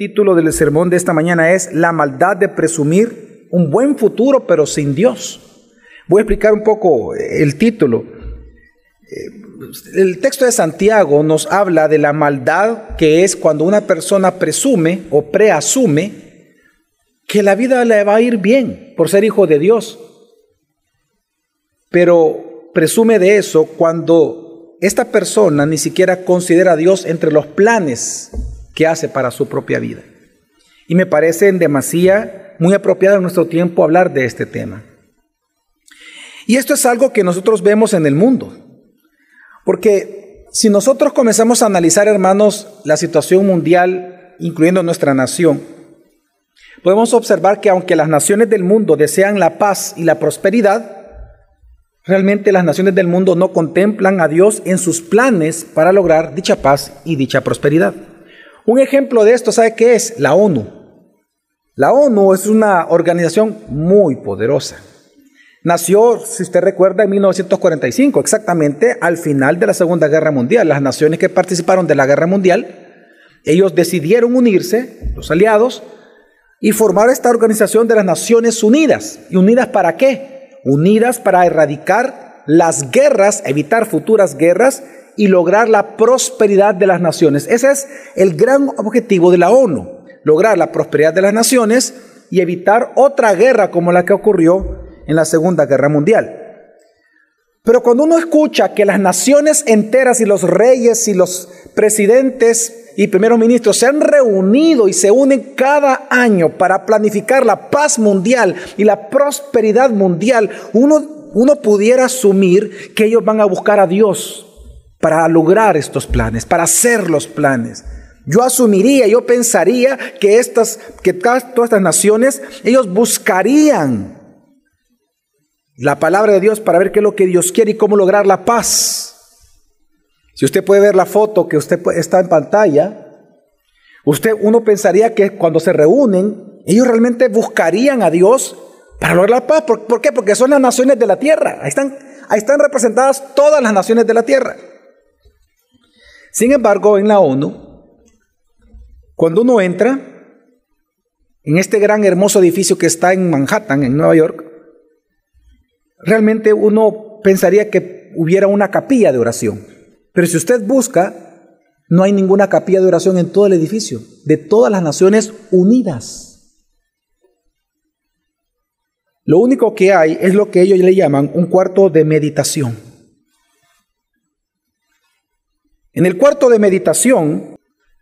título del sermón de esta mañana es La maldad de presumir un buen futuro pero sin Dios. Voy a explicar un poco el título. El texto de Santiago nos habla de la maldad que es cuando una persona presume o preasume que la vida le va a ir bien por ser hijo de Dios. Pero presume de eso cuando esta persona ni siquiera considera a Dios entre los planes que hace para su propia vida. Y me parece en demasía muy apropiado en nuestro tiempo hablar de este tema. Y esto es algo que nosotros vemos en el mundo. Porque si nosotros comenzamos a analizar, hermanos, la situación mundial, incluyendo nuestra nación, podemos observar que aunque las naciones del mundo desean la paz y la prosperidad, realmente las naciones del mundo no contemplan a Dios en sus planes para lograr dicha paz y dicha prosperidad. Un ejemplo de esto, ¿sabe qué es? La ONU. La ONU es una organización muy poderosa. Nació, si usted recuerda, en 1945, exactamente al final de la Segunda Guerra Mundial. Las naciones que participaron de la Guerra Mundial, ellos decidieron unirse, los aliados, y formar esta organización de las Naciones Unidas. ¿Y unidas para qué? Unidas para erradicar las guerras, evitar futuras guerras y lograr la prosperidad de las naciones. Ese es el gran objetivo de la ONU, lograr la prosperidad de las naciones y evitar otra guerra como la que ocurrió en la Segunda Guerra Mundial. Pero cuando uno escucha que las naciones enteras y los reyes y los presidentes y primeros ministros se han reunido y se unen cada año para planificar la paz mundial y la prosperidad mundial, uno, uno pudiera asumir que ellos van a buscar a Dios para lograr estos planes, para hacer los planes. Yo asumiría, yo pensaría que estas, que todas estas naciones, ellos buscarían la palabra de Dios para ver qué es lo que Dios quiere y cómo lograr la paz. Si usted puede ver la foto que usted está en pantalla, usted uno pensaría que cuando se reúnen, ellos realmente buscarían a Dios para lograr la paz. ¿Por, qué? Porque son las naciones de la tierra. Ahí están, ahí están representadas todas las naciones de la tierra. Sin embargo, en la ONU, cuando uno entra en este gran hermoso edificio que está en Manhattan, en Nueva York, realmente uno pensaría que hubiera una capilla de oración. Pero si usted busca, no hay ninguna capilla de oración en todo el edificio, de todas las Naciones Unidas. Lo único que hay es lo que ellos le llaman un cuarto de meditación. En el cuarto de meditación,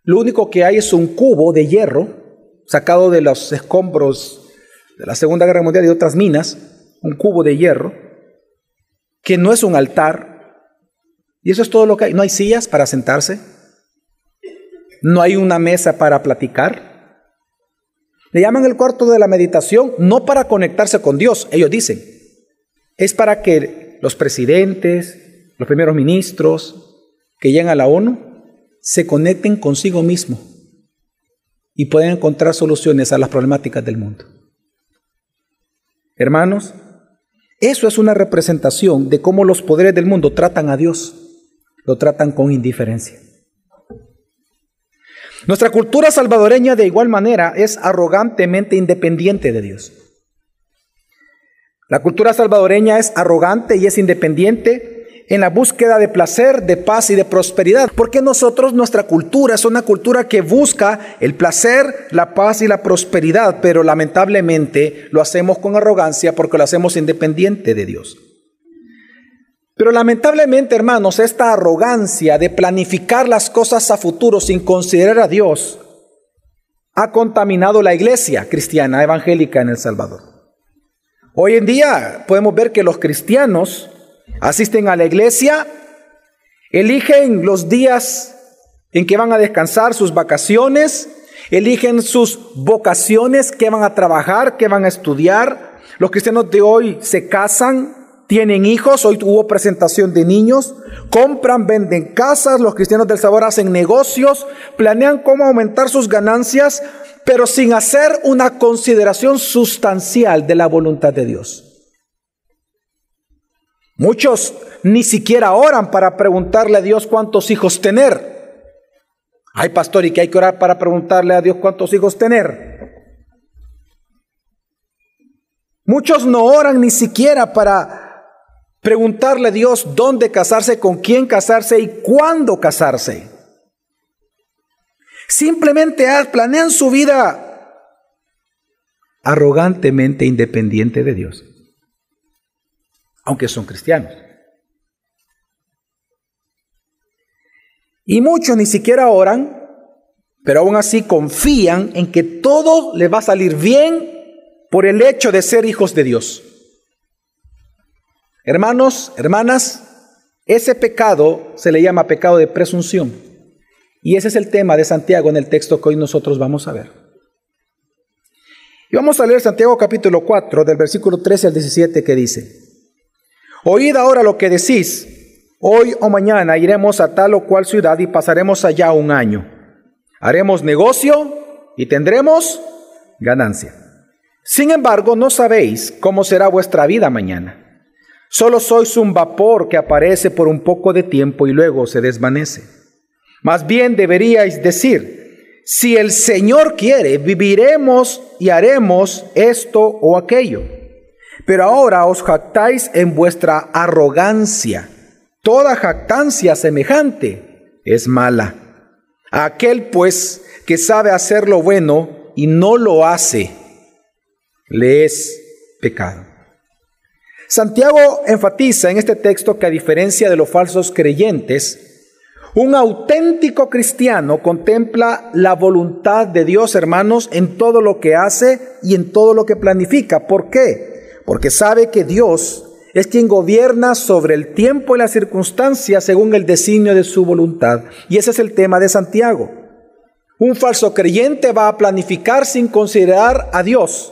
lo único que hay es un cubo de hierro sacado de los escombros de la Segunda Guerra Mundial y otras minas, un cubo de hierro, que no es un altar, y eso es todo lo que hay. No hay sillas para sentarse. No hay una mesa para platicar. Le llaman el cuarto de la meditación no para conectarse con Dios, ellos dicen. Es para que los presidentes, los primeros ministros que llegan a la ONU se conecten consigo mismo y pueden encontrar soluciones a las problemáticas del mundo. Hermanos, eso es una representación de cómo los poderes del mundo tratan a Dios lo tratan con indiferencia. Nuestra cultura salvadoreña de igual manera es arrogantemente independiente de Dios. La cultura salvadoreña es arrogante y es independiente en la búsqueda de placer, de paz y de prosperidad. Porque nosotros, nuestra cultura es una cultura que busca el placer, la paz y la prosperidad, pero lamentablemente lo hacemos con arrogancia porque lo hacemos independiente de Dios. Pero lamentablemente, hermanos, esta arrogancia de planificar las cosas a futuro sin considerar a Dios ha contaminado la iglesia cristiana evangélica en El Salvador. Hoy en día podemos ver que los cristianos asisten a la iglesia, eligen los días en que van a descansar, sus vacaciones, eligen sus vocaciones, que van a trabajar, que van a estudiar. Los cristianos de hoy se casan, tienen hijos, hoy hubo presentación de niños, compran, venden casas, los cristianos del sabor hacen negocios, planean cómo aumentar sus ganancias, pero sin hacer una consideración sustancial de la voluntad de Dios. Muchos ni siquiera oran para preguntarle a Dios cuántos hijos tener. Hay pastor y que hay que orar para preguntarle a Dios cuántos hijos tener. Muchos no oran ni siquiera para preguntarle a Dios dónde casarse, con quién casarse y cuándo casarse. Simplemente planean su vida arrogantemente independiente de Dios, aunque son cristianos. Y muchos ni siquiera oran, pero aún así confían en que todo les va a salir bien por el hecho de ser hijos de Dios. Hermanos, hermanas, ese pecado se le llama pecado de presunción. Y ese es el tema de Santiago en el texto que hoy nosotros vamos a ver. Y vamos a leer Santiago capítulo 4 del versículo 13 al 17 que dice, Oíd ahora lo que decís Hoy o mañana iremos a tal o cual ciudad y pasaremos allá un año. Haremos negocio y tendremos ganancia. Sin embargo, no sabéis cómo será vuestra vida mañana. Solo sois un vapor que aparece por un poco de tiempo y luego se desvanece. Más bien deberíais decir, si el Señor quiere, viviremos y haremos esto o aquello. Pero ahora os jactáis en vuestra arrogancia. Toda jactancia semejante es mala. Aquel pues que sabe hacer lo bueno y no lo hace, le es pecado. Santiago enfatiza en este texto que a diferencia de los falsos creyentes, un auténtico cristiano contempla la voluntad de Dios, hermanos, en todo lo que hace y en todo lo que planifica. ¿Por qué? Porque sabe que Dios es quien gobierna sobre el tiempo y las circunstancias según el designio de su voluntad. Y ese es el tema de Santiago. Un falso creyente va a planificar sin considerar a Dios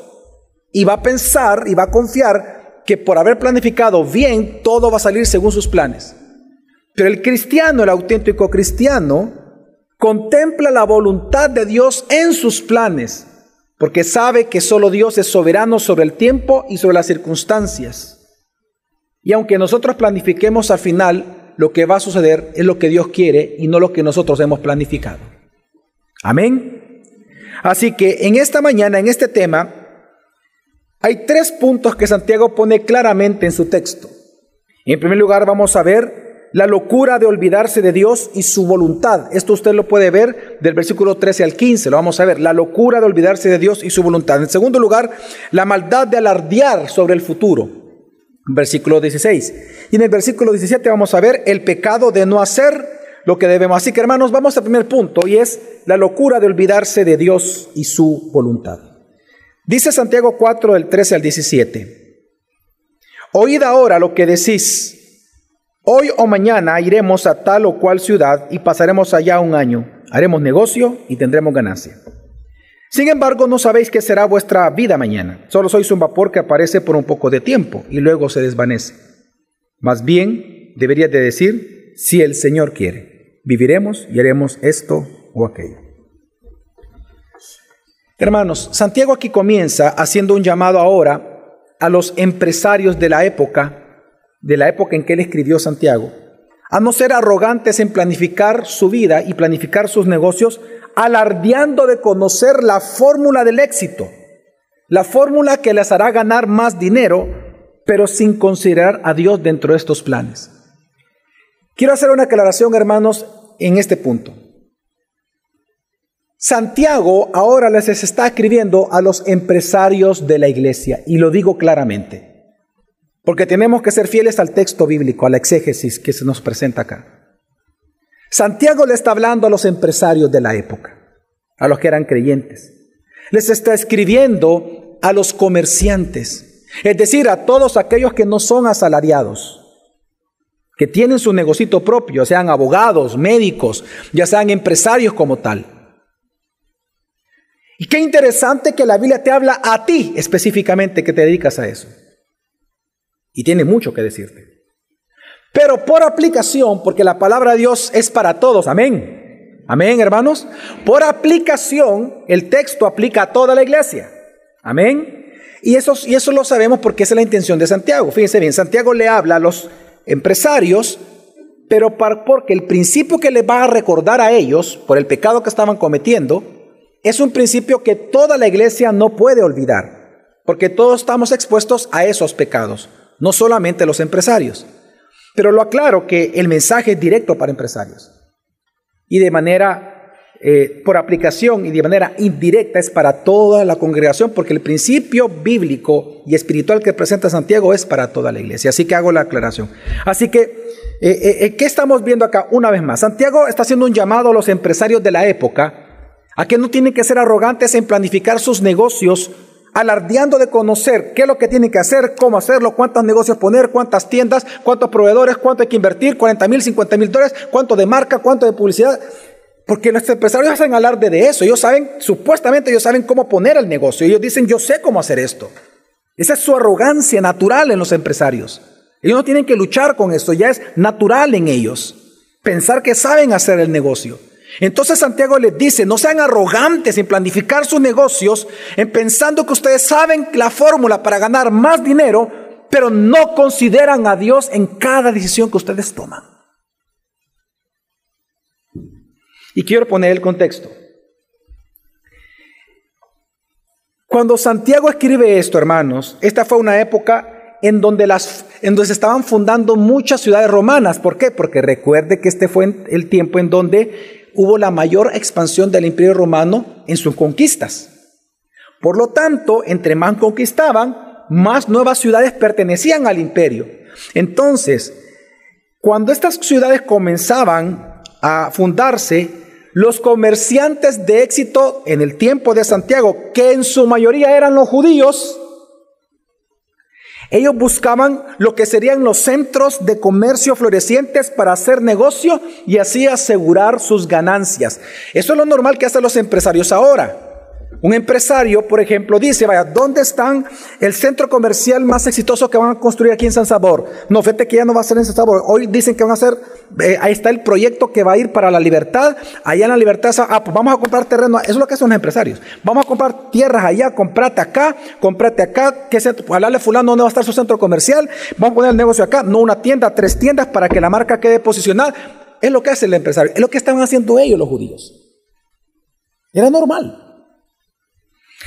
y va a pensar y va a confiar que por haber planificado bien todo va a salir según sus planes. Pero el cristiano, el auténtico cristiano, contempla la voluntad de Dios en sus planes, porque sabe que solo Dios es soberano sobre el tiempo y sobre las circunstancias. Y aunque nosotros planifiquemos al final, lo que va a suceder es lo que Dios quiere y no lo que nosotros hemos planificado. Amén. Así que en esta mañana, en este tema, hay tres puntos que Santiago pone claramente en su texto. En primer lugar, vamos a ver la locura de olvidarse de Dios y su voluntad. Esto usted lo puede ver del versículo 13 al 15, lo vamos a ver. La locura de olvidarse de Dios y su voluntad. En segundo lugar, la maldad de alardear sobre el futuro versículo 16. Y en el versículo 17 vamos a ver el pecado de no hacer lo que debemos. Así que hermanos, vamos al primer punto y es la locura de olvidarse de Dios y su voluntad. Dice Santiago 4 del 13 al 17. Oíd ahora lo que decís. Hoy o mañana iremos a tal o cual ciudad y pasaremos allá un año. Haremos negocio y tendremos ganancia. Sin embargo, no sabéis qué será vuestra vida mañana. Solo sois un vapor que aparece por un poco de tiempo y luego se desvanece. Más bien, deberías de decir, si el Señor quiere, viviremos y haremos esto o aquello. Hermanos, Santiago aquí comienza haciendo un llamado ahora a los empresarios de la época, de la época en que él escribió Santiago, a no ser arrogantes en planificar su vida y planificar sus negocios alardeando de conocer la fórmula del éxito, la fórmula que les hará ganar más dinero, pero sin considerar a Dios dentro de estos planes. Quiero hacer una aclaración, hermanos, en este punto. Santiago ahora les está escribiendo a los empresarios de la iglesia, y lo digo claramente, porque tenemos que ser fieles al texto bíblico, a la exégesis que se nos presenta acá. Santiago le está hablando a los empresarios de la época, a los que eran creyentes. Les está escribiendo a los comerciantes, es decir, a todos aquellos que no son asalariados, que tienen su negocito propio, sean abogados, médicos, ya sean empresarios como tal. Y qué interesante que la Biblia te habla a ti específicamente que te dedicas a eso. Y tiene mucho que decirte. Pero por aplicación, porque la palabra de Dios es para todos, amén. Amén, hermanos. Por aplicación, el texto aplica a toda la iglesia. Amén. Y eso, y eso lo sabemos porque esa es la intención de Santiago. Fíjense bien, Santiago le habla a los empresarios pero porque el principio que les va a recordar a ellos por el pecado que estaban cometiendo es un principio que toda la iglesia no puede olvidar, porque todos estamos expuestos a esos pecados, no solamente los empresarios. Pero lo aclaro que el mensaje es directo para empresarios y de manera eh, por aplicación y de manera indirecta es para toda la congregación, porque el principio bíblico y espiritual que presenta Santiago es para toda la iglesia. Así que hago la aclaración. Así que, eh, eh, ¿qué estamos viendo acá? Una vez más, Santiago está haciendo un llamado a los empresarios de la época a que no tienen que ser arrogantes en planificar sus negocios alardeando de conocer qué es lo que tienen que hacer, cómo hacerlo, cuántos negocios poner, cuántas tiendas, cuántos proveedores, cuánto hay que invertir, 40 mil, 50 mil dólares, cuánto de marca, cuánto de publicidad. Porque nuestros empresarios hacen alarde de eso. Ellos saben, supuestamente ellos saben cómo poner el negocio. Ellos dicen, yo sé cómo hacer esto. Esa es su arrogancia natural en los empresarios. Ellos no tienen que luchar con esto, ya es natural en ellos. Pensar que saben hacer el negocio. Entonces Santiago les dice, no sean arrogantes en planificar sus negocios, en pensando que ustedes saben la fórmula para ganar más dinero, pero no consideran a Dios en cada decisión que ustedes toman. Y quiero poner el contexto. Cuando Santiago escribe esto, hermanos, esta fue una época en donde, las, en donde se estaban fundando muchas ciudades romanas. ¿Por qué? Porque recuerde que este fue el tiempo en donde hubo la mayor expansión del imperio romano en sus conquistas. Por lo tanto, entre más conquistaban, más nuevas ciudades pertenecían al imperio. Entonces, cuando estas ciudades comenzaban a fundarse, los comerciantes de éxito en el tiempo de Santiago, que en su mayoría eran los judíos, ellos buscaban lo que serían los centros de comercio florecientes para hacer negocio y así asegurar sus ganancias. Eso es lo normal que hacen los empresarios ahora. Un empresario, por ejemplo, dice, vaya, ¿dónde están el centro comercial más exitoso que van a construir aquí en San Sabor? No, fíjate que ya no va a ser en San Sabor. Hoy dicen que van a hacer, eh, ahí está el proyecto que va a ir para la libertad. Allá en la libertad, ah, pues vamos a comprar terreno. Eso es lo que hacen los empresarios. Vamos a comprar tierras allá, comprate acá, comprate acá. ¿Qué centro? Hablarle fulano dónde va a estar su centro comercial. Vamos a poner el negocio acá. No una tienda, tres tiendas para que la marca quede posicionada. Es lo que hace el empresario. Es lo que estaban haciendo ellos los judíos. Era normal.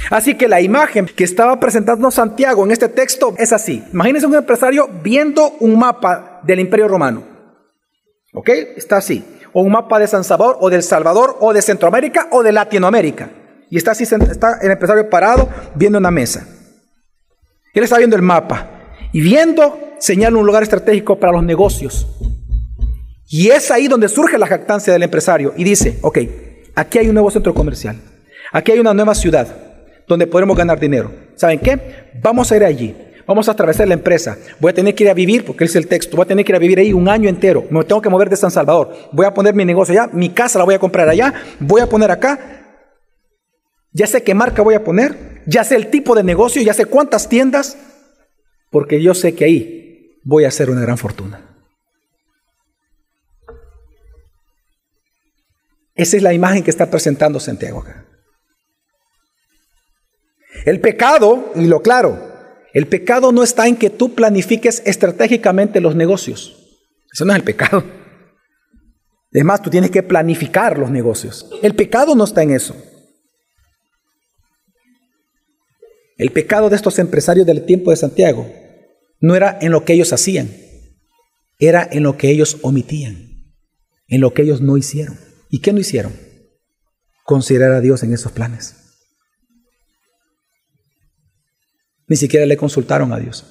Así que la imagen que estaba presentando Santiago en este texto es así. Imagínense un empresario viendo un mapa del Imperio Romano. ¿Ok? Está así. O un mapa de San Salvador, o del Salvador, o de Centroamérica, o de Latinoamérica. Y está así, está el empresario parado viendo una mesa. Él está viendo el mapa. Y viendo, señala un lugar estratégico para los negocios. Y es ahí donde surge la jactancia del empresario. Y dice, ok, aquí hay un nuevo centro comercial. Aquí hay una nueva ciudad donde podremos ganar dinero. ¿Saben qué? Vamos a ir allí. Vamos a atravesar la empresa. Voy a tener que ir a vivir, porque es el texto, voy a tener que ir a vivir ahí un año entero. Me tengo que mover de San Salvador. Voy a poner mi negocio allá, mi casa la voy a comprar allá, voy a poner acá. Ya sé qué marca voy a poner, ya sé el tipo de negocio, ya sé cuántas tiendas, porque yo sé que ahí voy a hacer una gran fortuna. Esa es la imagen que está presentando Santiago acá. El pecado, y lo claro, el pecado no está en que tú planifiques estratégicamente los negocios. Eso no es el pecado. Es más, tú tienes que planificar los negocios. El pecado no está en eso. El pecado de estos empresarios del tiempo de Santiago no era en lo que ellos hacían, era en lo que ellos omitían, en lo que ellos no hicieron. ¿Y qué no hicieron? Considerar a Dios en esos planes. Ni siquiera le consultaron a Dios.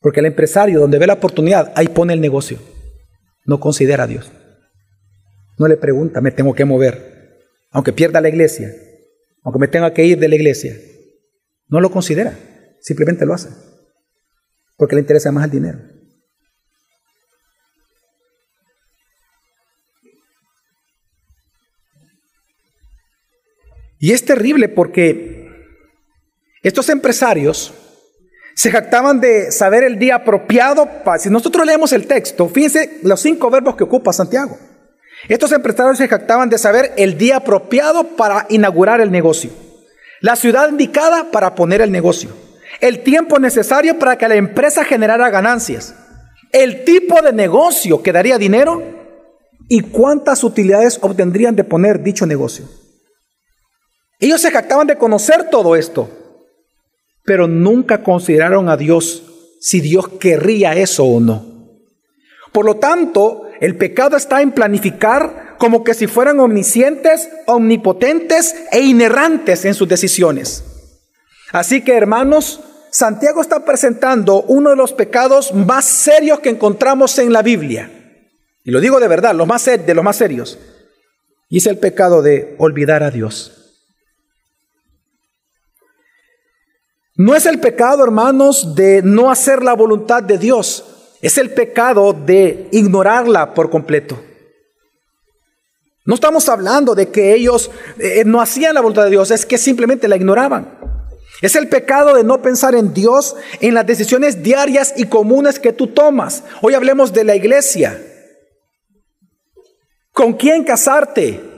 Porque el empresario, donde ve la oportunidad, ahí pone el negocio. No considera a Dios. No le pregunta, me tengo que mover. Aunque pierda la iglesia, aunque me tenga que ir de la iglesia. No lo considera. Simplemente lo hace. Porque le interesa más el dinero. Y es terrible porque estos empresarios se jactaban de saber el día apropiado. Para, si nosotros leemos el texto, fíjense los cinco verbos que ocupa Santiago. Estos empresarios se jactaban de saber el día apropiado para inaugurar el negocio, la ciudad indicada para poner el negocio, el tiempo necesario para que la empresa generara ganancias, el tipo de negocio que daría dinero y cuántas utilidades obtendrían de poner dicho negocio. Ellos se jactaban de conocer todo esto, pero nunca consideraron a Dios si Dios querría eso o no. Por lo tanto, el pecado está en planificar como que si fueran omniscientes, omnipotentes e inerrantes en sus decisiones. Así que, hermanos, Santiago está presentando uno de los pecados más serios que encontramos en la Biblia. Y lo digo de verdad, los más, de los más serios. Y es el pecado de olvidar a Dios. No es el pecado, hermanos, de no hacer la voluntad de Dios. Es el pecado de ignorarla por completo. No estamos hablando de que ellos eh, no hacían la voluntad de Dios, es que simplemente la ignoraban. Es el pecado de no pensar en Dios en las decisiones diarias y comunes que tú tomas. Hoy hablemos de la iglesia. ¿Con quién casarte?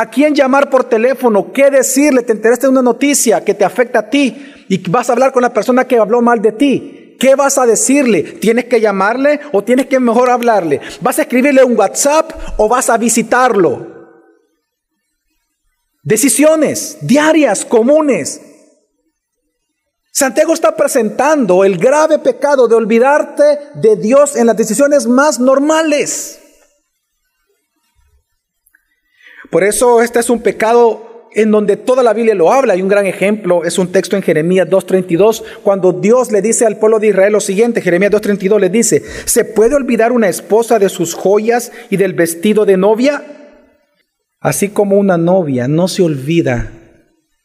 ¿A quién llamar por teléfono? ¿Qué decirle? ¿Te enteraste de una noticia que te afecta a ti y vas a hablar con la persona que habló mal de ti? ¿Qué vas a decirle? ¿Tienes que llamarle o tienes que mejor hablarle? ¿Vas a escribirle un WhatsApp o vas a visitarlo? Decisiones diarias, comunes. Santiago está presentando el grave pecado de olvidarte de Dios en las decisiones más normales. Por eso este es un pecado en donde toda la Biblia lo habla. Y un gran ejemplo es un texto en Jeremías 2.32, cuando Dios le dice al pueblo de Israel lo siguiente, Jeremías 2.32 le dice, ¿se puede olvidar una esposa de sus joyas y del vestido de novia? Así como una novia no se olvida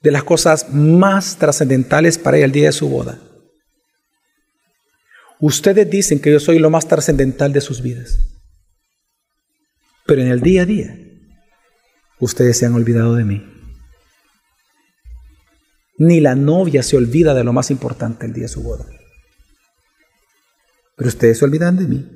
de las cosas más trascendentales para ella el día de su boda. Ustedes dicen que yo soy lo más trascendental de sus vidas, pero en el día a día ustedes se han olvidado de mí. Ni la novia se olvida de lo más importante el día de su boda. Pero ustedes se olvidan de mí.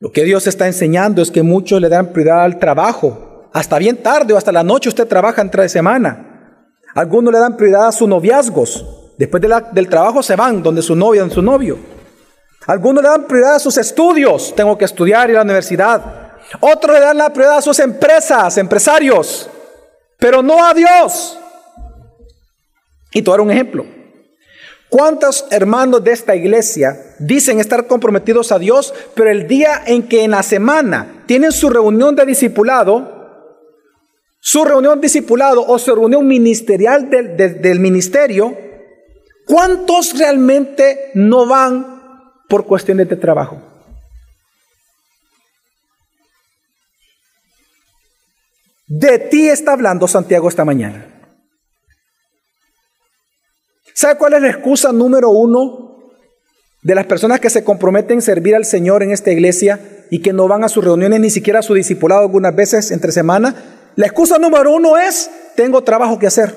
Lo que Dios está enseñando es que muchos le dan prioridad al trabajo. Hasta bien tarde o hasta la noche usted trabaja entre semana. Algunos le dan prioridad a sus noviazgos. Después del trabajo se van donde su novia, donde su novio. Algunos le dan prioridad a sus estudios. Tengo que estudiar y ir a la universidad. Otros le dan la prioridad a sus empresas, empresarios pero no a Dios. Y tú un ejemplo. ¿Cuántos hermanos de esta iglesia dicen estar comprometidos a Dios, pero el día en que en la semana tienen su reunión de discipulado, su reunión discipulado o su reunión ministerial del, del ministerio, ¿cuántos realmente no van por cuestiones de trabajo? De ti está hablando Santiago esta mañana. ¿Sabe cuál es la excusa número uno de las personas que se comprometen a servir al Señor en esta iglesia y que no van a sus reuniones ni siquiera a su discipulado algunas veces entre semana? La excusa número uno es, tengo trabajo que hacer.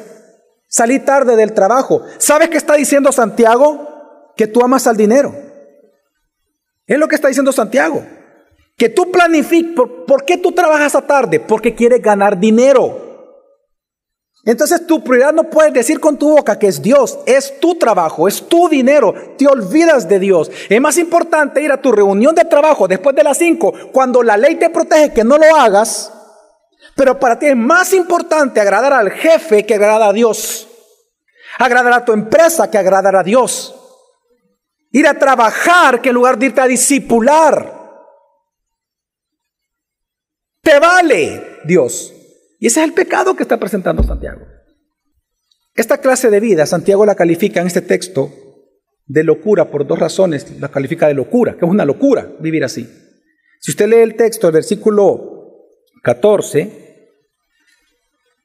Salí tarde del trabajo. ¿Sabes qué está diciendo Santiago? Que tú amas al dinero. Es lo que está diciendo Santiago. Que tú planifiques, ¿por, qué tú trabajas a tarde? Porque quieres ganar dinero. Entonces tu prioridad no puedes decir con tu boca que es Dios, es tu trabajo, es tu dinero, te olvidas de Dios. Es más importante ir a tu reunión de trabajo después de las 5, cuando la ley te protege que no lo hagas, pero para ti es más importante agradar al jefe que agradar a Dios, agradar a tu empresa que agradar a Dios, ir a trabajar que en lugar de irte a discipular. Te vale Dios. Y ese es el pecado que está presentando Santiago. Esta clase de vida, Santiago la califica en este texto de locura por dos razones. La califica de locura, que es una locura vivir así. Si usted lee el texto, el versículo 14,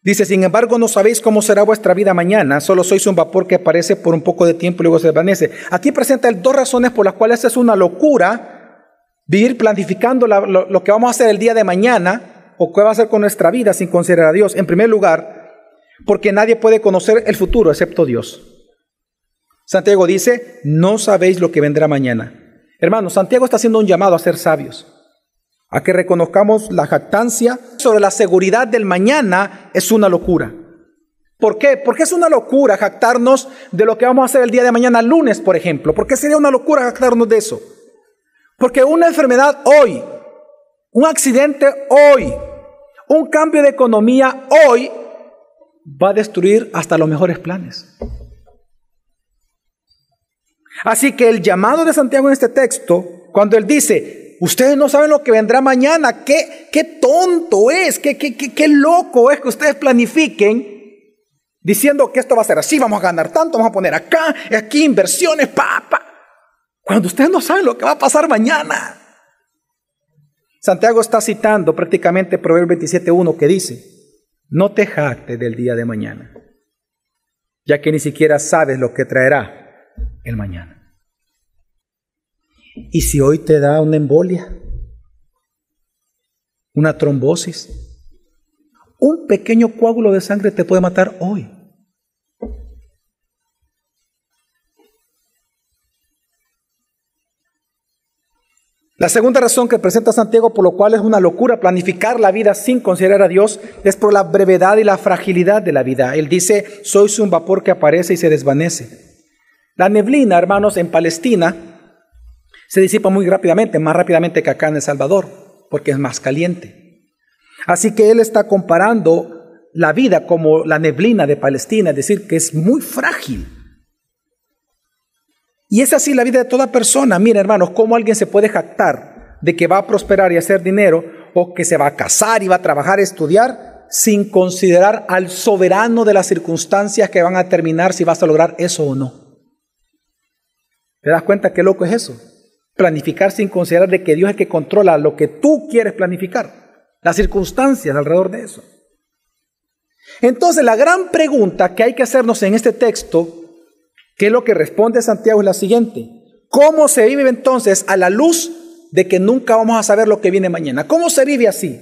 dice, sin embargo no sabéis cómo será vuestra vida mañana, solo sois un vapor que aparece por un poco de tiempo y luego se desvanece. Aquí presenta dos razones por las cuales es una locura Vivir planificando lo, que vamos a hacer el día de mañana o qué va a hacer con nuestra vida sin considerar a Dios. En primer lugar, porque nadie puede conocer el futuro excepto Dios. Santiago dice, no sabéis lo que vendrá mañana. Hermanos, Santiago está haciendo un llamado a ser sabios, a que reconozcamos la jactancia sobre la seguridad del mañana es una locura. ¿Por qué? Porque es una locura jactarnos de lo que vamos a hacer el día de mañana, lunes, por ejemplo. ¿Por qué sería una locura jactarnos de eso? Porque una enfermedad hoy, un accidente hoy, un cambio de economía hoy va a destruir hasta los mejores planes. Así que el llamado de Santiago en este texto, cuando él dice, ustedes no saben lo que vendrá mañana, qué, qué tonto es, qué, qué, qué, qué loco es que ustedes planifiquen diciendo que esto va a ser así, vamos a ganar tanto, vamos a poner acá, aquí inversiones, pa, pa. Cuando ustedes no saben lo que va a pasar mañana. Santiago está citando prácticamente Proverbio 27.1 que dice, no te jactes del día de mañana, ya que ni siquiera sabes lo que traerá el mañana. ¿Y si hoy te da una embolia? ¿Una trombosis? Un pequeño coágulo de sangre te puede matar hoy. La segunda razón que presenta Santiago por lo cual es una locura planificar la vida sin considerar a Dios es por la brevedad y la fragilidad de la vida. Él dice, sois un vapor que aparece y se desvanece. La neblina, hermanos, en Palestina se disipa muy rápidamente, más rápidamente que acá en El Salvador, porque es más caliente. Así que él está comparando la vida como la neblina de Palestina, es decir, que es muy frágil. Y es así la vida de toda persona. Mira, hermanos, cómo alguien se puede jactar de que va a prosperar y hacer dinero o que se va a casar y va a trabajar, estudiar, sin considerar al soberano de las circunstancias que van a terminar si vas a lograr eso o no. ¿Te das cuenta qué loco es eso? Planificar sin considerar de que Dios es el que controla lo que tú quieres planificar, las circunstancias alrededor de eso. Entonces la gran pregunta que hay que hacernos en este texto ¿Qué es lo que responde Santiago? Es la siguiente. ¿Cómo se vive entonces a la luz de que nunca vamos a saber lo que viene mañana? ¿Cómo se vive así?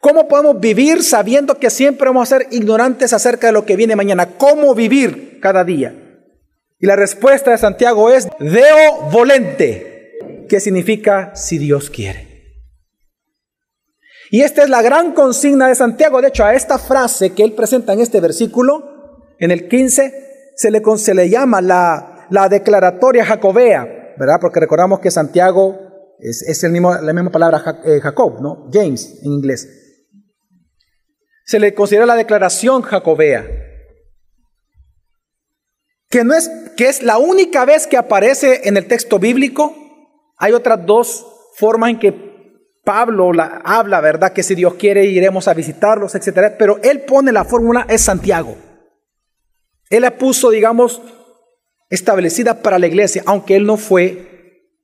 ¿Cómo podemos vivir sabiendo que siempre vamos a ser ignorantes acerca de lo que viene mañana? ¿Cómo vivir cada día? Y la respuesta de Santiago es Deo volente, que significa si Dios quiere. Y esta es la gran consigna de Santiago. De hecho, a esta frase que él presenta en este versículo, en el 15, se le, se le llama la, la, declaratoria jacobea, ¿verdad? Porque recordamos que Santiago es, es el mismo, la misma palabra eh, Jacob, ¿no? James en inglés. Se le considera la declaración jacobea, que, no es, que es la única vez que aparece en el texto bíblico. Hay otras dos formas en que Pablo la, habla, ¿verdad? Que si Dios quiere iremos a visitarlos, etc. Pero él pone la fórmula, es Santiago. Él la puso, digamos, establecida para la iglesia, aunque él no fue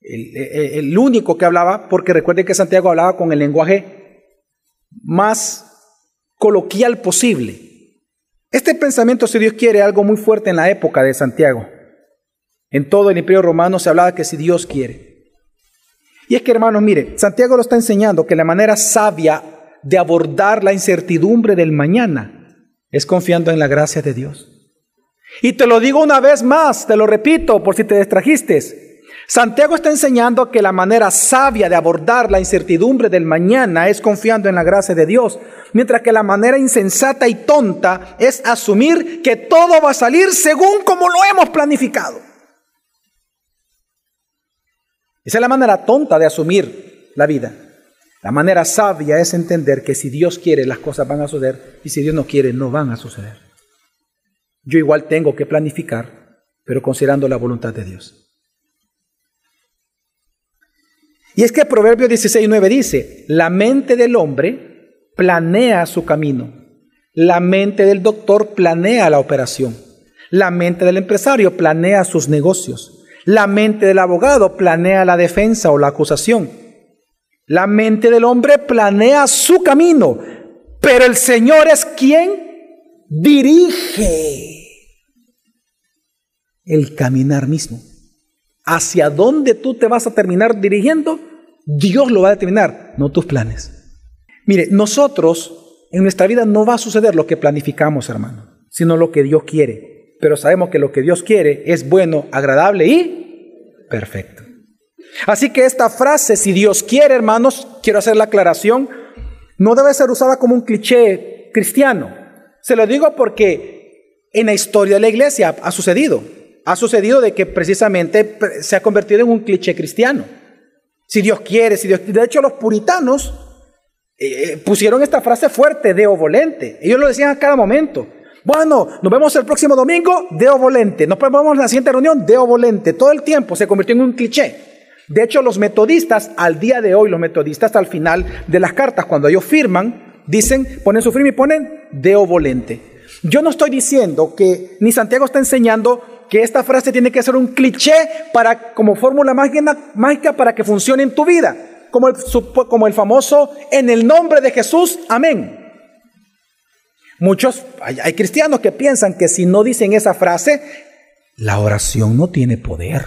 el, único que hablaba, porque recuerde que Santiago hablaba con el lenguaje más coloquial posible. Este pensamiento, si Dios quiere, algo muy fuerte en la época de Santiago. En todo el imperio romano se hablaba que si Dios quiere. Y es que, hermanos, mire, Santiago lo está enseñando que la manera sabia de abordar la incertidumbre del mañana es confiando en la gracia de Dios. Y te lo digo una vez más, te lo repito por si te distrajiste. Santiago está enseñando que la manera sabia de abordar la incertidumbre del mañana es confiando en la gracia de Dios, mientras que la manera insensata y tonta es asumir que todo va a salir según como lo hemos planificado. Esa es la manera tonta de asumir la vida. La manera sabia es entender que si Dios quiere las cosas van a suceder y si Dios no quiere no van a suceder. Yo igual tengo que planificar, pero considerando la voluntad de Dios. Y es que Proverbio 16.9 dice, la mente del hombre planea su camino, la mente del doctor planea la operación, la mente del empresario planea sus negocios, la mente del abogado planea la defensa o la acusación, la mente del hombre planea su camino, pero el Señor es quien dirige el caminar mismo. Hacia dónde tú te vas a terminar dirigiendo, Dios lo va a determinar, no tus planes. Mire, nosotros en nuestra vida no va a suceder lo que planificamos, hermano, sino lo que Dios quiere. Pero sabemos que lo que Dios quiere es bueno, agradable y perfecto. Así que esta frase, si Dios quiere, hermanos, quiero hacer la aclaración, no debe ser usada como un cliché cristiano. Se lo digo porque en la historia de la iglesia ha sucedido. Ha sucedido de que precisamente se ha convertido en un cliché cristiano. Si Dios quiere, si Dios... De hecho, los puritanos eh, eh, pusieron esta frase fuerte, deo volente. Ellos lo decían a cada momento. Bueno, nos vemos el próximo domingo, deo volente. Nos vemos en la siguiente reunión, deo volente. Todo el tiempo se convirtió en un cliché. De hecho, los metodistas, al día de hoy, los metodistas al final de las cartas, cuando ellos firman, dicen, ponen su firma y ponen deo volente. Yo no estoy diciendo que ni Santiago está enseñando que esta frase tiene que ser un cliché para, como fórmula mágica para que funcione en tu vida, como el, famoso en el nombre de Jesús, amén. Muchos, hay cristianos que piensan que si no dicen esa frase, la oración no tiene poder.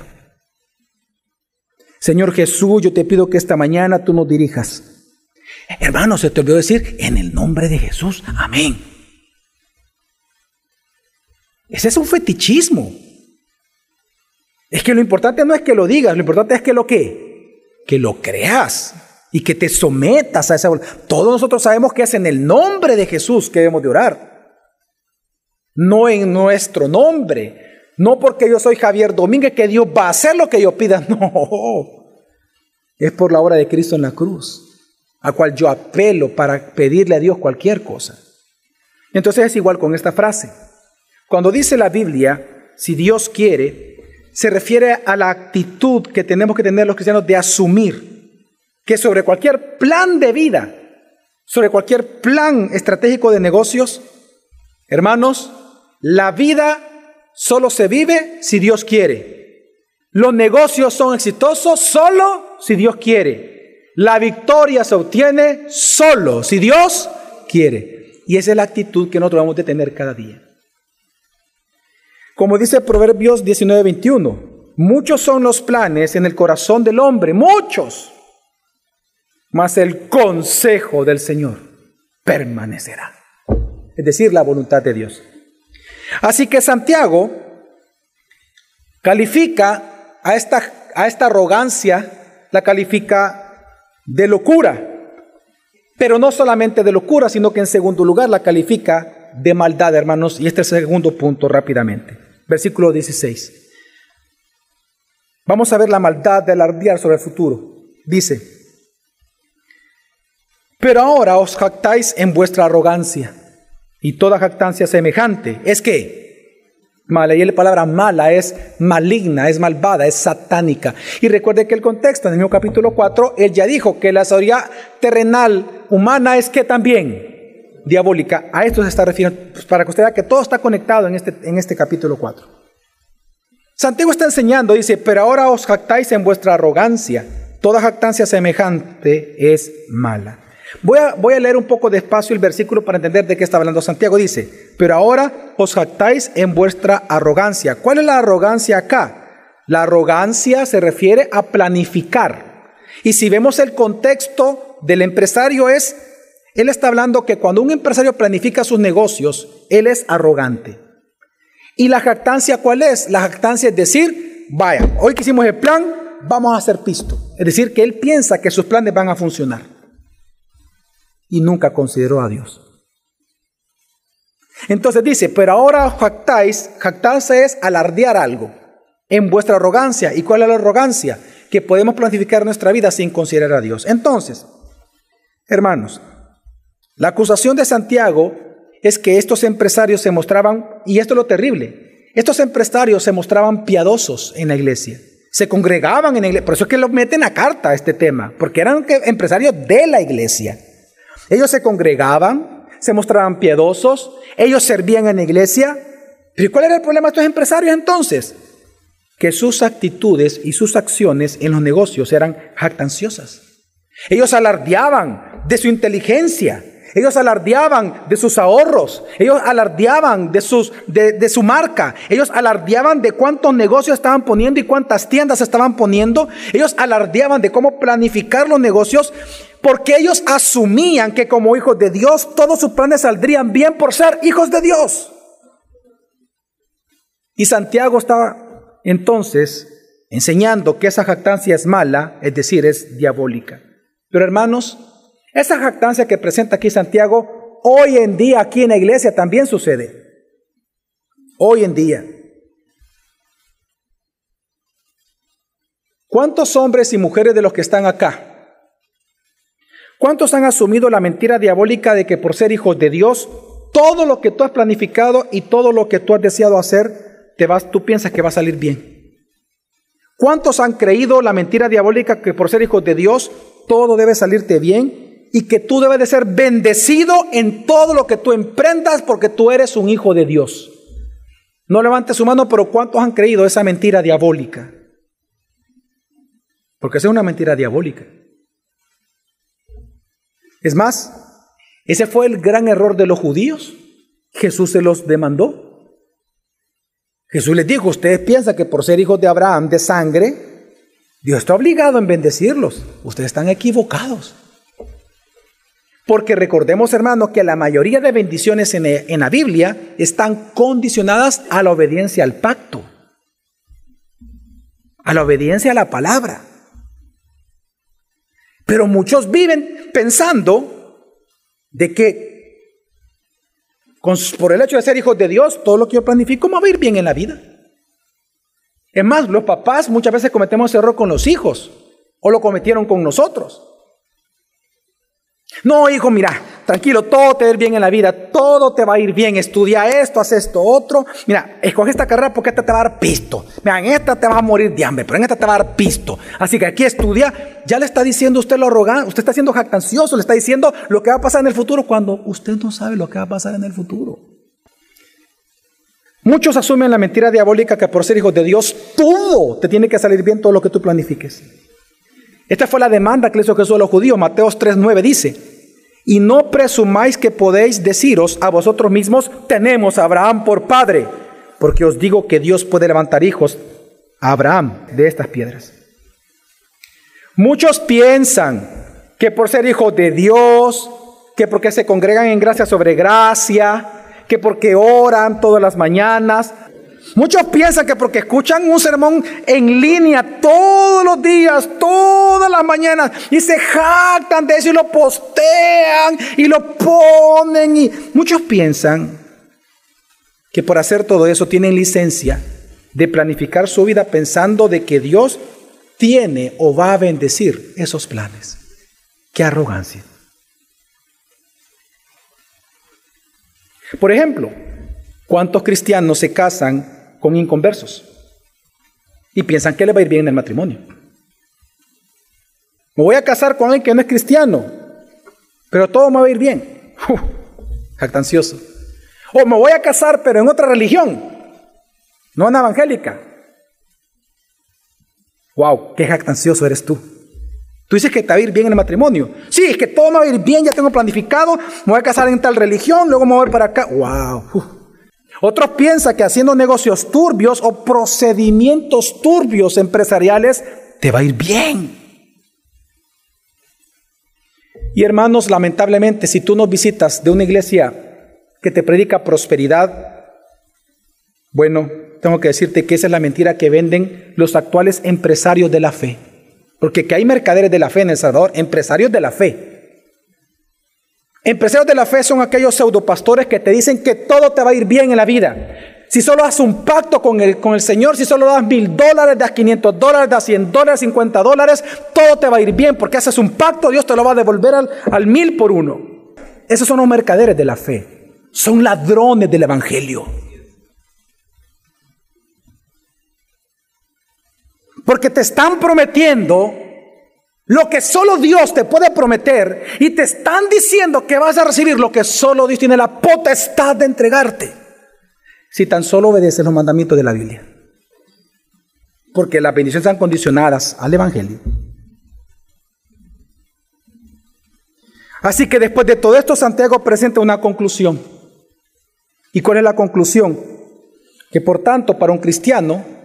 Señor Jesús, yo te pido que esta mañana tú nos dirijas. Hermano, se te olvidó decir, en el nombre de Jesús, amén. Ese es un fetichismo. Es que lo importante no es que lo digas, lo importante es que lo que, que lo creas y que te sometas a esa Todos nosotros sabemos que es en el nombre de Jesús que debemos de orar. No en nuestro nombre. No porque yo soy Javier Domínguez que Dios va a hacer lo que yo pida. No. Es por la obra de Cristo en la cruz, a cual yo apelo para pedirle a Dios cualquier cosa. Entonces es igual con esta frase. Cuando dice la Biblia, si Dios quiere, se refiere a la actitud que tenemos que tener los cristianos de asumir que sobre cualquier plan de vida, sobre cualquier plan estratégico de negocios, hermanos, la vida solo se vive si Dios quiere. Los negocios son exitosos solo si Dios quiere. La victoria se obtiene solo si Dios quiere. Y esa es la actitud que nosotros vamos a tener cada día. Como dice Proverbios 19:21, muchos son los planes en el corazón del hombre, muchos, mas el consejo del Señor permanecerá. Es decir, la voluntad de Dios. Así que Santiago califica a esta, a esta arrogancia, la califica de locura. Pero no solamente de locura, sino que en segundo lugar la califica de maldad, hermanos. Y este es el segundo punto rápidamente. Versículo 16. Vamos a ver la maldad del alardear sobre el futuro. Dice, pero ahora os jactáis en vuestra arrogancia y toda jactancia semejante es que mala, y la palabra mala es maligna, es malvada, es satánica. Y recuerde que el contexto en el mismo capítulo 4, él ya dijo que la sabiduría terrenal humana es que también diabólica. A esto se está refiriendo, pues, para que usted vea que todo está conectado en este, en este capítulo 4. Santiago está enseñando, dice, pero ahora os jactáis en vuestra arrogancia. Toda jactancia semejante es mala. Voy a, leer un poco despacio el versículo para entender de qué está hablando Santiago. Dice, pero ahora os jactáis en vuestra arrogancia. ¿Cuál es la arrogancia acá? La arrogancia se refiere a planificar. Y si vemos el contexto del empresario es, él está hablando que cuando un empresario planifica sus negocios, él es arrogante. ¿Y la jactancia cuál es? La jactancia es decir, vaya, hoy que hicimos el plan, vamos a hacer pisto. Es decir, que él piensa que sus planes van a funcionar y nunca consideró a Dios. Entonces dice, pero ahora jactáis, jactarse es alardear algo en vuestra arrogancia. ¿Y cuál es la arrogancia? Que podemos planificar nuestra vida sin considerar a Dios. Entonces, hermanos, la acusación de Santiago es que estos empresarios se mostraban, y esto es lo terrible, estos empresarios se mostraban piadosos en la iglesia, se congregaban en la iglesia, por eso es que lo meten a carta este tema, porque eran empresarios de la iglesia. Ellos se congregaban, se mostraban piedosos, ellos servían en la iglesia. ¿Pero cuál era el problema de estos empresarios entonces? Que sus actitudes y sus acciones en los negocios eran jactanciosas. Ellos alardeaban de su inteligencia, ellos alardeaban de sus ahorros, ellos alardeaban de, sus, de, de, su marca, ellos alardeaban de cuántos negocios estaban poniendo y cuántas tiendas estaban poniendo, ellos alardeaban de cómo planificar los negocios porque ellos asumían que como hijos de Dios todos sus planes saldrían bien por ser hijos de Dios. Y Santiago estaba entonces enseñando que esa jactancia es mala, es decir, es diabólica. Pero hermanos, esa jactancia que presenta aquí Santiago, hoy en día aquí en la iglesia también sucede. hoy en día. ¿Cuántos hombres y mujeres de los que están acá? ¿Cuántos han asumido la mentira diabólica de que por ser hijos de Dios, todo lo que tú has planificado y todo lo que tú has deseado hacer, te vas, tú piensas que va a salir bien? ¿Cuántos han creído la mentira diabólica que por ser hijos de Dios, todo debe salirte bien y que tú debes de ser bendecido en todo lo que tú emprendas porque tú eres un hijo de Dios? No levantes su mano, pero ¿cuántos han creído esa mentira diabólica? Porque es una mentira diabólica. Es más, ese fue el gran error de los judíos. Jesús se los demandó. Jesús les dijo, ustedes piensan que por ser hijos de Abraham de sangre, Dios está obligado en bendecirlos. Ustedes están equivocados. Porque recordemos, hermanos, que la mayoría de bendiciones en, en la Biblia están condicionadas a la obediencia al pacto, a la obediencia a la palabra. Pero muchos viven pensando de que por el hecho de ser hijos de Dios, todo lo que yo planifico me va a ir bien en la vida. Es más, los papás muchas veces cometemos error con los hijos o lo cometieron con nosotros. No, hijo, mira, tranquilo, todo te va a ir bien en la vida, todo te va a ir bien, estudia esto, haz esto, otro. Mira, escoge esta carrera porque esta te va a dar pisto. Mira, en esta te vas a morir de hambre, pero en esta te va a dar pisto. Así que aquí estudia, ya le está diciendo usted lo arrogante, usted está siendo jactancioso, le está diciendo lo que va a pasar en el futuro cuando usted no sabe lo que va a pasar en el futuro. Muchos asumen la mentira diabólica que por ser hijos de Dios, todo te tiene que salir bien, todo lo que tú planifiques. Esta fue la demanda que le hizo Jesús a los judíos. Mateos 3.9 dice, y no presumáis que podéis deciros a vosotros mismos, tenemos a Abraham por padre, porque os digo que Dios puede levantar hijos a Abraham de estas piedras. Muchos piensan que por ser hijos de Dios, que porque se congregan en gracia sobre gracia, que porque oran todas las mañanas, Muchos piensan que porque escuchan un sermón en línea todos los días, todas las mañanas, y se jactan de eso y lo postean y lo ponen, y muchos piensan que por hacer todo eso tienen licencia de planificar su vida pensando de que Dios tiene o va a bendecir esos planes. Qué arrogancia. Por ejemplo, ¿cuántos cristianos se casan con inconversos y piensan que le va a ir bien en el matrimonio. Me voy a casar con alguien que no es cristiano, pero todo me va a ir bien. jactancioso. O me voy a casar, pero en otra religión, no en evangélica. Wow, qué jactancioso eres tú. Tú dices que te va a ir bien en el matrimonio. Sí, es que todo me va a ir bien, ya tengo planificado, me voy a casar en tal religión, luego me voy a ir para acá. Wow. Otros piensan que haciendo negocios turbios o procedimientos turbios empresariales te va a ir bien. Y hermanos, lamentablemente, si tú nos visitas de una iglesia que te predica prosperidad, bueno, tengo que decirte que esa es la mentira que venden los actuales empresarios de la fe. Porque que hay mercaderes de la fe en El Salvador, empresarios de la fe. Empresarios de la fe son aquellos pseudopastores que te dicen que todo te va a ir bien en la vida. Si solo haces un pacto con el, con el Señor, si solo das mil dólares, das 500 dólares, das 100 dólares, 50 dólares, todo te va a ir bien porque haces un pacto, Dios te lo va a devolver al, al mil por uno. Esos son los mercaderes de la fe. Son ladrones del Evangelio. Porque te están prometiendo lo que solo Dios te puede prometer y te están diciendo que vas a recibir lo que solo Dios tiene la potestad de entregarte. Si tan solo obedeces los mandamientos de la Biblia. Porque las bendiciones están condicionadas al Evangelio. Así que después de todo esto, Santiago presenta una conclusión. ¿Y cuál es la conclusión? Que por tanto, para un cristiano,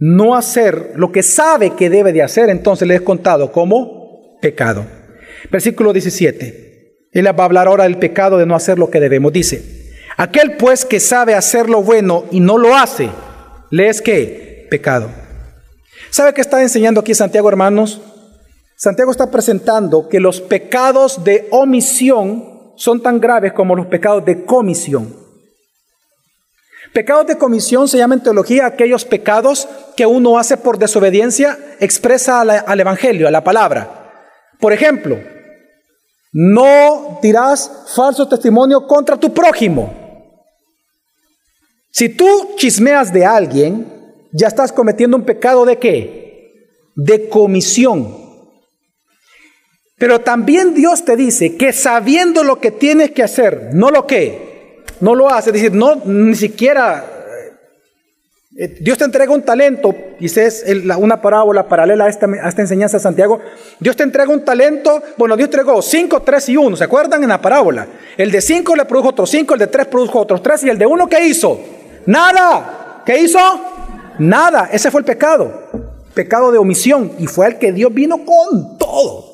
no hacer lo que sabe que debe de hacer, entonces le he contado como pecado. Versículo 17. Él va a hablar ahora del pecado de no hacer lo que debemos. Dice, aquel pues que sabe hacer lo bueno y no lo hace, le es que pecado. ¿Sabe qué está enseñando aquí Santiago, hermanos? Santiago está presentando que los pecados de omisión son tan graves como los pecados de comisión. Pecados de comisión se llaman en teología aquellos pecados que uno hace por desobediencia expresa al Evangelio, a la palabra. Por ejemplo, no dirás falso testimonio contra tu prójimo. Si tú chismeas de alguien, ya estás cometiendo un pecado de qué? De comisión. Pero también Dios te dice que sabiendo lo que tienes que hacer, no lo que, no lo hace, es decir, no ni siquiera eh, Dios te entrega un talento, y es una parábola paralela a esta, a esta, enseñanza de Santiago. Dios te entrega un talento, bueno, Dios entregó 5, 3 y 1, ¿se acuerdan en la parábola? El de 5 le produjo otros 5, el de 3 produjo otros 3 y el de 1 ¿qué hizo? Nada. ¿Qué hizo? Nada. Ese fue el pecado. Pecado de omisión. Y fue el que Dios vino con todo.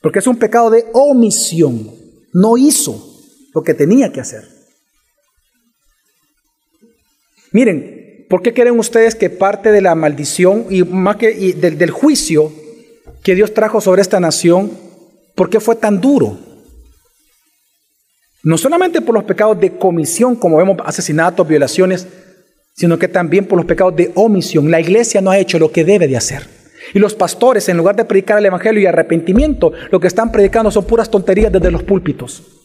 Porque es un pecado de omisión. No hizo lo que tenía que hacer. Miren, ¿por qué creen ustedes que parte de la maldición y más que del, juicio que Dios trajo sobre esta nación, por qué fue tan duro? No solamente por los pecados de comisión, como vemos asesinatos, violaciones, sino que también por los pecados de omisión. La iglesia no ha hecho lo que debe de hacer. Y los pastores, en lugar de predicar el Evangelio y arrepentimiento, lo que están predicando son puras tonterías desde los púlpitos.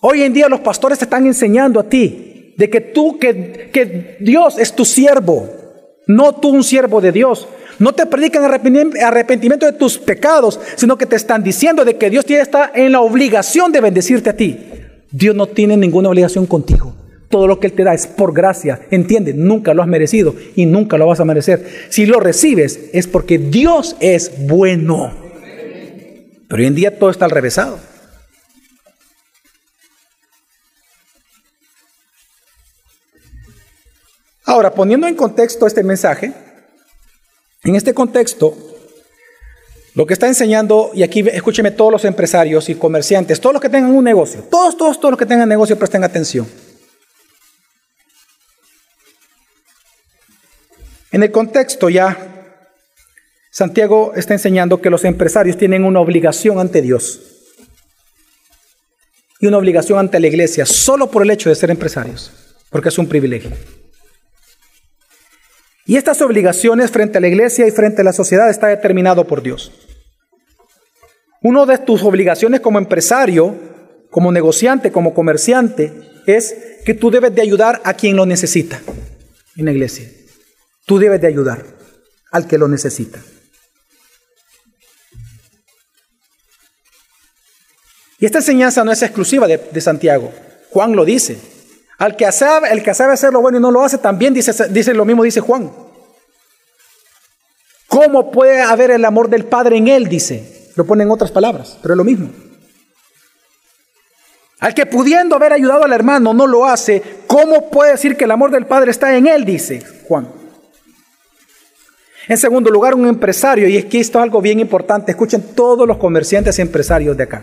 Hoy en día los pastores te están enseñando a ti de que tú, que, que Dios es tu siervo, no tú un siervo de Dios. No te predican arrepentimiento de tus pecados, sino que te están diciendo de que Dios está en la obligación de bendecirte a ti. Dios no tiene ninguna obligación contigo. Todo lo que Él te da es por gracia. Entiende, nunca lo has merecido y nunca lo vas a merecer. Si lo recibes es porque Dios es bueno. Pero hoy en día todo está al revésado. Ahora, poniendo en contexto este mensaje, en este contexto, lo que está enseñando, y aquí escúcheme todos los empresarios y comerciantes, todos los que tengan un negocio, todos, todos, todos los que tengan negocio, presten atención. En el contexto ya, Santiago está enseñando que los empresarios tienen una obligación ante Dios y una obligación ante la iglesia solo por el hecho de ser empresarios, porque es un privilegio. Y estas obligaciones frente a la iglesia y frente a la sociedad está determinado por Dios. Una de tus obligaciones como empresario, como negociante, como comerciante, es que tú debes de ayudar a quien lo necesita en la iglesia. Tú debes de ayudar al que lo necesita. Y esta enseñanza no es exclusiva de, Santiago. Juan lo dice. Al que sabe, el que sabe hacer lo bueno y no lo hace, también dice, dice lo mismo, dice Juan. ¿Cómo puede haber el amor del Padre en él? Dice. Lo pone en otras palabras, pero es lo mismo. Al que pudiendo haber ayudado al hermano no lo hace, ¿cómo puede decir que el amor del Padre está en él? Dice Juan. En segundo lugar, un empresario, y es que esto es algo bien importante, escuchen todos los comerciantes y empresarios de acá.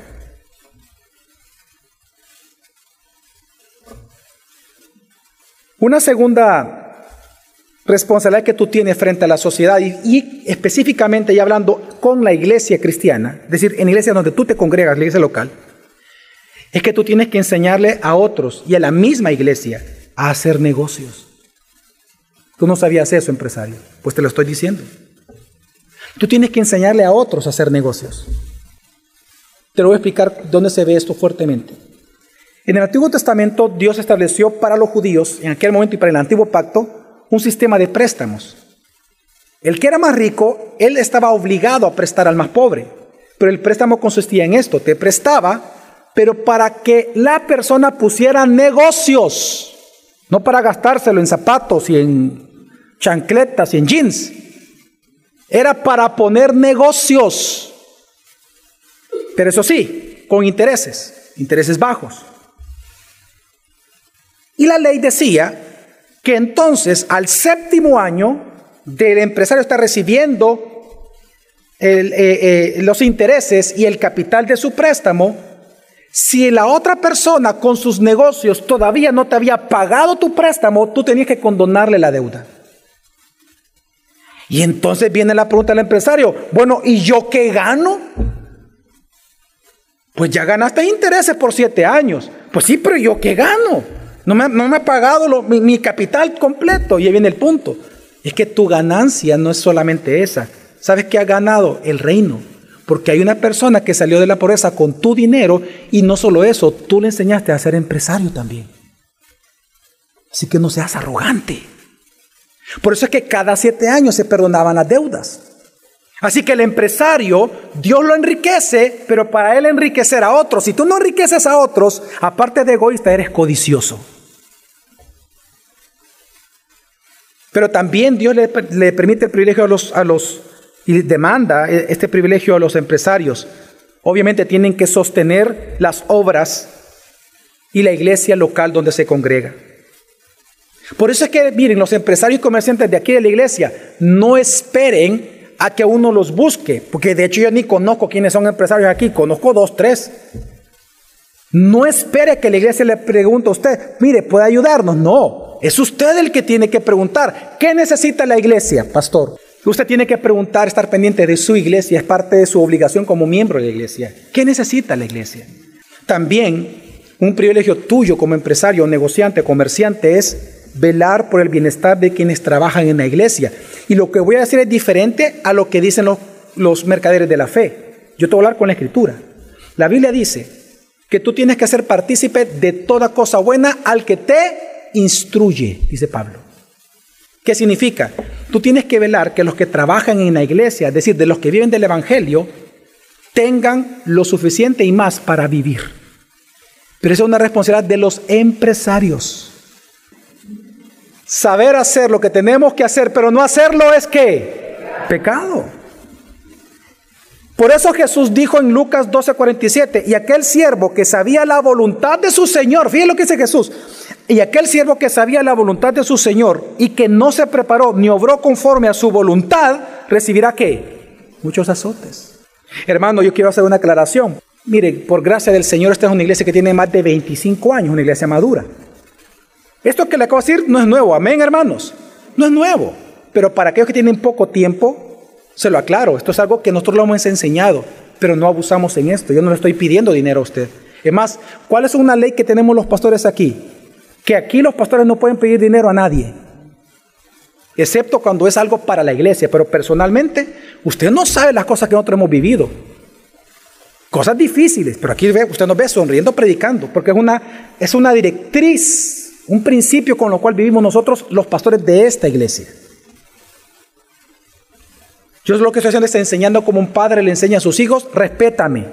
Una segunda responsabilidad que tú tienes frente a la sociedad y, específicamente ya hablando con la iglesia cristiana, es decir, en la iglesia donde tú te congregas, la iglesia local, es que tú tienes que enseñarle a otros y a la misma iglesia a hacer negocios. Tú no sabías eso, empresario, pues te lo estoy diciendo. Tú tienes que enseñarle a otros a hacer negocios. Te lo voy a explicar dónde se ve esto fuertemente. En el Antiguo Testamento Dios estableció para los judíos, en aquel momento y para el Antiguo Pacto, un sistema de préstamos. El que era más rico, él estaba obligado a prestar al más pobre. Pero el préstamo consistía en esto, te prestaba, pero para que la persona pusiera negocios, no para gastárselo en zapatos y en chancletas y en jeans. Era para poner negocios. Pero eso sí, con intereses, intereses bajos. Y la ley decía que entonces al séptimo año del empresario está recibiendo eh, eh, los intereses y el capital de su préstamo, si la otra persona con sus negocios todavía no te había pagado tu préstamo, tú tenías que condonarle la deuda. Y entonces viene la pregunta del empresario, bueno, ¿y yo qué gano? Pues ya ganaste intereses por siete años, Pues sí, pero yo qué gano. No me, ha pagado mi, mi, capital completo. Y ahí viene el punto. Es que tu ganancia no es solamente esa. ¿Sabes qué ha ganado? El reino. Porque hay una persona que salió de la pobreza con tu dinero y no solo eso, tú le enseñaste a ser empresario también. Así que no seas arrogante. Por eso es que cada siete años se perdonaban las deudas. Así que el empresario, Dios lo enriquece, pero para él enriquecer a otros, si tú no enriqueces a otros, aparte de egoísta, eres codicioso. Pero también Dios le, permite el privilegio a los, a los, y demanda este privilegio a los empresarios. Obviamente tienen que sostener las obras y la iglesia local donde se congrega. Por eso es que, miren, los empresarios y comerciantes de aquí de la iglesia, no esperen a que uno los busque, porque de hecho yo ni conozco quiénes son empresarios aquí, conozco dos, tres. No espere que la iglesia le pregunte a usted, mire, ¿puede ayudarnos? No, es usted el que tiene que preguntar, ¿qué necesita la iglesia, pastor? Usted tiene que preguntar, estar pendiente de su iglesia, es parte de su obligación como miembro de la iglesia. ¿Qué necesita la iglesia? También un privilegio tuyo como empresario, negociante, comerciante es velar por el bienestar de quienes trabajan en la iglesia. Y lo que voy a decir es diferente a lo que dicen los, mercaderes de la fe. Yo te voy a hablar con la escritura. La Biblia dice que tú tienes que ser partícipe de toda cosa buena al que te instruye, dice Pablo. ¿Qué significa? Tú tienes que velar que los que trabajan en la iglesia, es decir, de los que viven del Evangelio, tengan lo suficiente y más para vivir. Pero esa es una responsabilidad de los empresarios. Saber hacer lo que tenemos que hacer, pero no hacerlo es que pecado. Por eso Jesús dijo en Lucas 12:47, y aquel siervo que sabía la voluntad de su Señor, fíjense lo que dice Jesús, y aquel siervo que sabía la voluntad de su Señor y que no se preparó ni obró conforme a su voluntad, recibirá qué? Muchos azotes. Hermano, yo quiero hacer una aclaración. Mire, por gracia del Señor, esta es una iglesia que tiene más de 25 años, una iglesia madura. Esto que le acabo de decir no es nuevo, amén hermanos, no es nuevo, pero para aquellos que tienen poco tiempo, se lo aclaro, esto es algo que nosotros lo hemos enseñado, pero no abusamos en esto, yo no le estoy pidiendo dinero a usted. Es más, ¿cuál es una ley que tenemos los pastores aquí? Que aquí los pastores no pueden pedir dinero a nadie, excepto cuando es algo para la iglesia, pero personalmente usted no sabe las cosas que nosotros hemos vivido. Cosas difíciles, pero aquí usted nos ve sonriendo predicando, porque es una, es una directriz un principio con lo cual vivimos nosotros los pastores de esta iglesia. Yo lo que estoy haciendo es enseñando como un padre le enseña a sus hijos, respétame.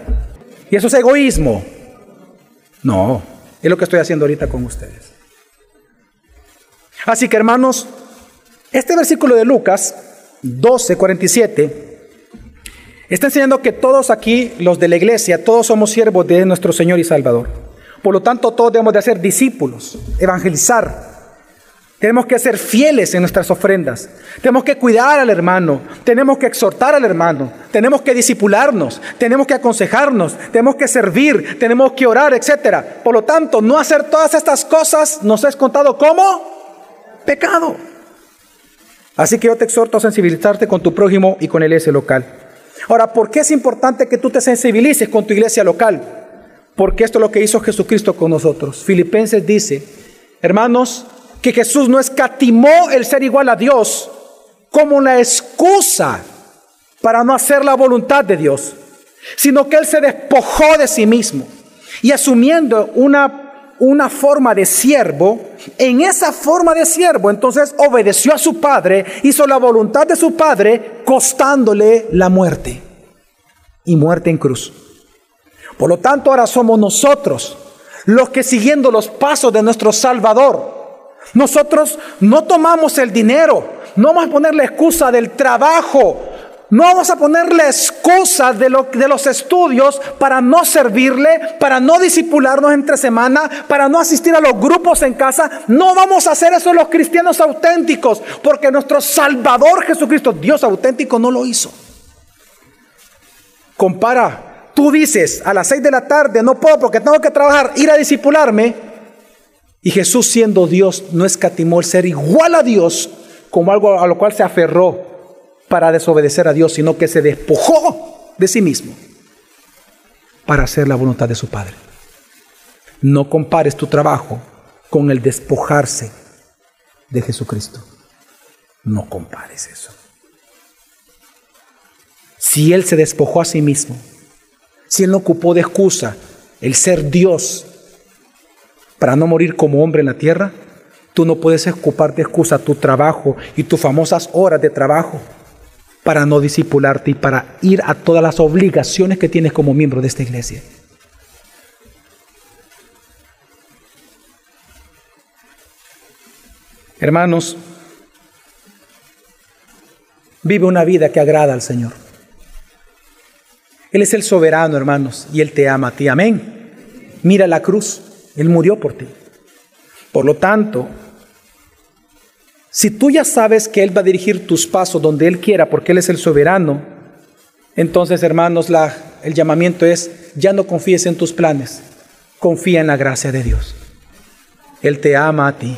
Y eso es egoísmo. No, es lo que estoy haciendo ahorita con ustedes. Así que hermanos, este versículo de Lucas 12, 47, está enseñando que todos aquí, los de la iglesia, todos somos siervos de nuestro Señor y Salvador. Por lo tanto, todos debemos de ser discípulos, evangelizar. Tenemos que ser fieles en nuestras ofrendas. Tenemos que cuidar al hermano. Tenemos que exhortar al hermano. Tenemos que disipularnos. Tenemos que aconsejarnos. Tenemos que servir. Tenemos que orar, etc. Por lo tanto, no hacer todas estas cosas nos es contado como pecado. Así que yo te exhorto a sensibilizarte con tu prójimo y con el iglesia local. Ahora, ¿por qué es importante que tú te sensibilices con tu iglesia local? porque esto es lo que hizo Jesucristo con nosotros. Filipenses dice, hermanos, que Jesús no escatimó el ser igual a Dios como una excusa para no hacer la voluntad de Dios, sino que Él se despojó de sí mismo y asumiendo una, una forma de siervo, en esa forma de siervo entonces obedeció a su Padre, hizo la voluntad de su Padre, costándole la muerte y muerte en cruz. Por lo tanto, ahora somos nosotros los que siguiendo los pasos de nuestro Salvador, nosotros no tomamos el dinero, no vamos a poner la excusa del trabajo, no vamos a poner la excusa de, de, los estudios para no servirle, para no disipularnos entre semana, para no asistir a los grupos en casa. No vamos a hacer eso los cristianos auténticos, porque nuestro Salvador Jesucristo, Dios auténtico, no lo hizo. Compara tú dices a las seis de la tarde, no puedo porque tengo que trabajar, ir a disipularme, y Jesús siendo Dios no escatimó el ser igual a Dios como algo a lo cual se aferró para desobedecer a Dios, sino que se despojó de sí mismo para hacer la voluntad de su Padre. No compares tu trabajo con el despojarse de Jesucristo. No compares eso. Si Él se despojó a sí mismo, si Él no ocupó de excusa el ser Dios para no morir como hombre en la tierra, tú no puedes ocupar de excusa tu trabajo y tus famosas horas de trabajo para no disipularte y para ir a todas las obligaciones que tienes como miembro de esta iglesia. Hermanos, vive una vida que agrada al Señor. Él es el soberano, hermanos, y Él te ama a ti. Amén. Mira la cruz, Él murió por ti. Por lo tanto, si tú ya sabes que Él va a dirigir tus pasos donde Él quiera, porque Él es el soberano, entonces, hermanos, la, el llamamiento es, ya no confíes en tus planes, confía en la gracia de Dios. Él te ama a ti.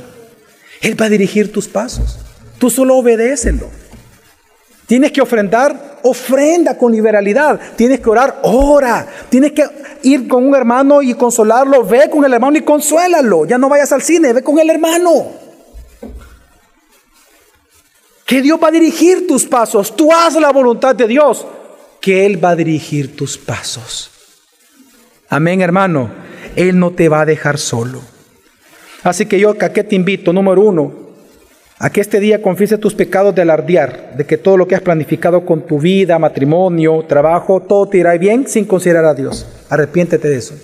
Él va a dirigir tus pasos. Tú solo obedécelo. Tienes que ofrendar, ofrenda con liberalidad. Tienes que orar, ora. Tienes que ir con un hermano y consolarlo. Ve con el hermano y consuélalo. Ya no vayas al cine, ve con el hermano. Que Dios va a dirigir tus pasos. Tú haz la voluntad de Dios. Que Él va a dirigir tus pasos. Amén, hermano. Él no te va a dejar solo. Así que yo acá te invito, número uno, a que este día confiese tus pecados de alardear, de que todo lo que has planificado con tu vida, matrimonio, trabajo, todo te irá bien sin considerar a Dios. Arrepiéntete de eso.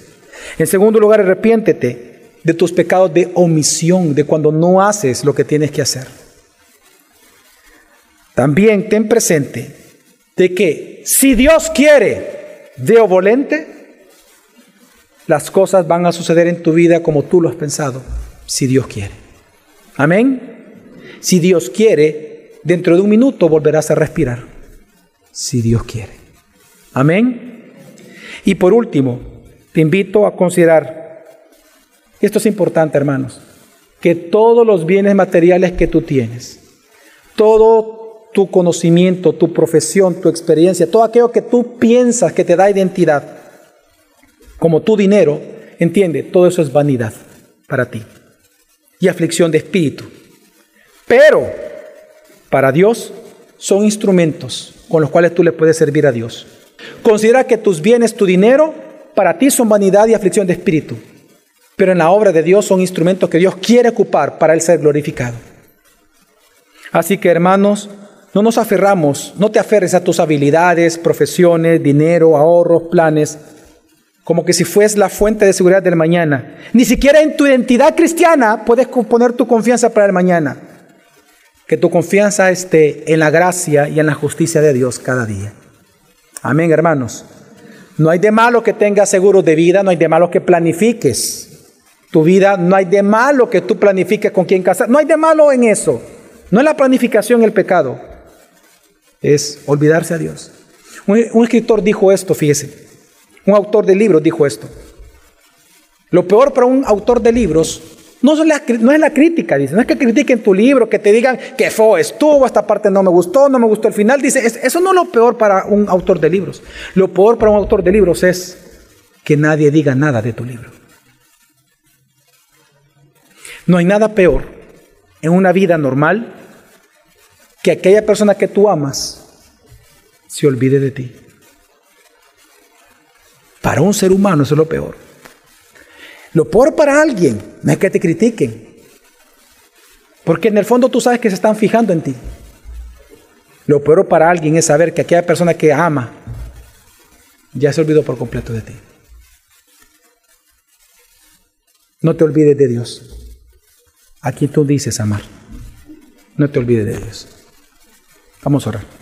En segundo lugar, arrepiéntete de tus pecados de omisión, de cuando no haces lo que tienes que hacer. También ten presente de que si Dios quiere de volente, las cosas van a suceder en tu vida como tú lo has pensado si Dios quiere. Amén. Si Dios quiere, dentro de un minuto volverás a respirar. Si Dios quiere. Amén. Y por último, te invito a considerar, esto es importante hermanos, que todos los bienes materiales que tú tienes, todo tu conocimiento, tu profesión, tu experiencia, todo aquello que tú piensas que te da identidad, como tu dinero, entiende, todo eso es vanidad para ti y aflicción de espíritu. Pero para Dios son instrumentos con los cuales tú le puedes servir a Dios. Considera que tus bienes, tu dinero, para ti son vanidad y aflicción de espíritu. Pero en la obra de Dios son instrumentos que Dios quiere ocupar para Él ser glorificado. Así que hermanos, no nos aferramos, no te aferres a tus habilidades, profesiones, dinero, ahorros, planes, como que si fues la fuente de seguridad del mañana. Ni siquiera en tu identidad cristiana puedes poner tu confianza para el mañana. Que tu confianza esté en la gracia y en la justicia de Dios cada día. Amén, hermanos. No hay de malo que tengas seguro de vida, no hay de malo que planifiques tu vida, no hay de malo que tú planifiques con quién casar, no hay de malo en eso. No es la planificación el pecado, es olvidarse a Dios. Un, escritor dijo esto, fíjese. Un autor de libros dijo esto. Lo peor para un autor de libros no es la, no es la crítica, dice. No es que critiquen tu libro, que te digan que fue, estuvo, esta parte no me gustó, no me gustó el final. Dice, eso no es lo peor para un autor de libros. Lo peor para un autor de libros es que nadie diga nada de tu libro. No hay nada peor en una vida normal que aquella persona que tú amas se olvide de ti. Para un ser humano eso es lo peor. Lo peor para alguien no es que te critiquen. Porque en el fondo tú sabes que se están fijando en ti. Lo peor para alguien es saber que aquella persona que ama ya se olvidó por completo de ti. No te olvides de Dios. A quien tú dices amar. No te olvides de Dios. Vamos a orar.